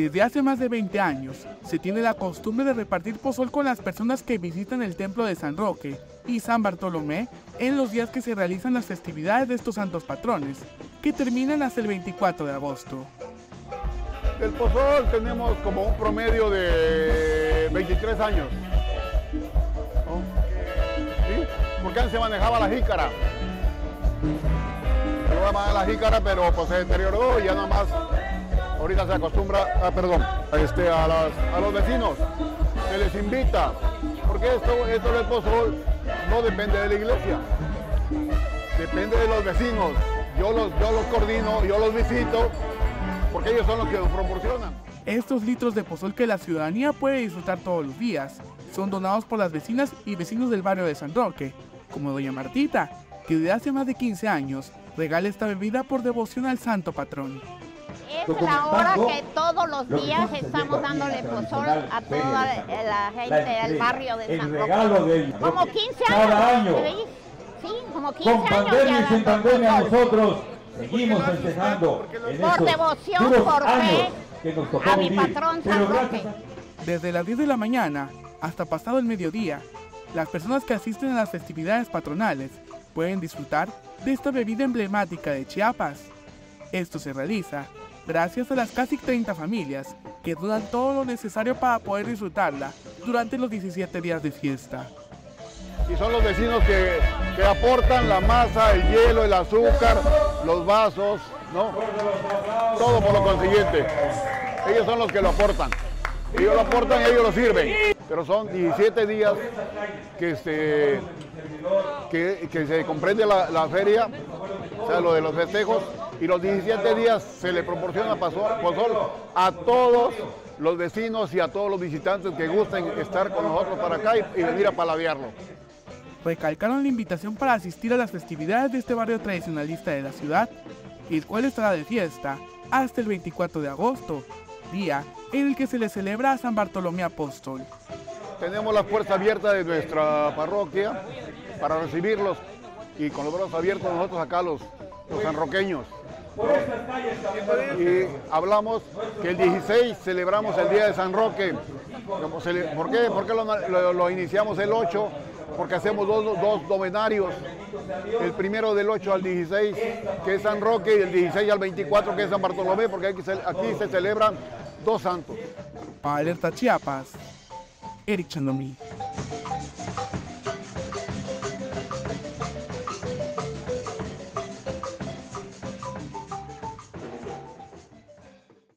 Desde hace más de 20 años, se tiene la costumbre de repartir pozol con las personas que visitan el templo de San Roque y San Bartolomé en los días que se realizan las festividades de estos santos patrones, que terminan hasta el 24 de agosto. El pozol tenemos como un promedio de 23 años. ¿Sí? Porque antes se manejaba la jícara. Se manejaba la jícara, pero pues se deterioró y ya nada más ahorita se acostumbra, ah, perdón, este, a, las, a los vecinos, se les invita, porque esto, esto del pozol no depende de la iglesia, depende de los vecinos. Yo los, yo los coordino, yo los visito, porque ellos son los que nos proporcionan. Estos litros de pozol que la ciudadanía puede disfrutar todos los días son donados por las vecinas y vecinos del barrio de San Roque, como doña Martita, que desde hace más de 15 años regala esta bebida por devoción al santo patrón. Es la hora que todos los días estamos dándole pozol a toda la gente del barrio de San Roque. Como 15 años. Cada año. Sí, como 15 Con años. pandemia y sin pandemia nosotros seguimos festejando en Por devoción, por fe años que nos tocó a mi vivir. patrón San Roque. Desde las 10 de la mañana hasta pasado el mediodía, las personas que asisten a las festividades patronales pueden disfrutar de esta bebida emblemática de Chiapas. Esto se realiza gracias a las casi 30 familias que donan todo lo necesario para poder disfrutarla durante los 17 días de fiesta. Y son los vecinos que, que aportan la masa, el hielo, el azúcar, los vasos, ¿no? Todo por lo consiguiente. Ellos son los que lo aportan. Ellos lo aportan y ellos lo sirven. Pero son 17 días que se, que, que se comprende la, la feria, o sea, lo de los festejos, y los 17 días se le proporciona pozol a todos los vecinos y a todos los visitantes que gusten estar con nosotros para acá y, y venir a paladearlo. recalcaron la invitación para asistir a las festividades de este barrio tradicionalista de la ciudad, el cual estará de fiesta hasta el 24 de agosto, día en el que se le celebra a San Bartolomé Apóstol. Tenemos las puertas abiertas de nuestra parroquia para recibirlos y con los brazos abiertos nosotros acá los, los sanroqueños. Y hablamos que el 16 celebramos el Día de San Roque. ¿Por qué? ¿Por qué lo, iniciamos el 8? Porque hacemos dos, dos novenarios. El primero del 8 al 16, que es San Roque, y el 16 al 24, que es San Bartolomé, porque aquí se, aquí se celebran dos santos. Alerta Chiapas, Eric Chandomí.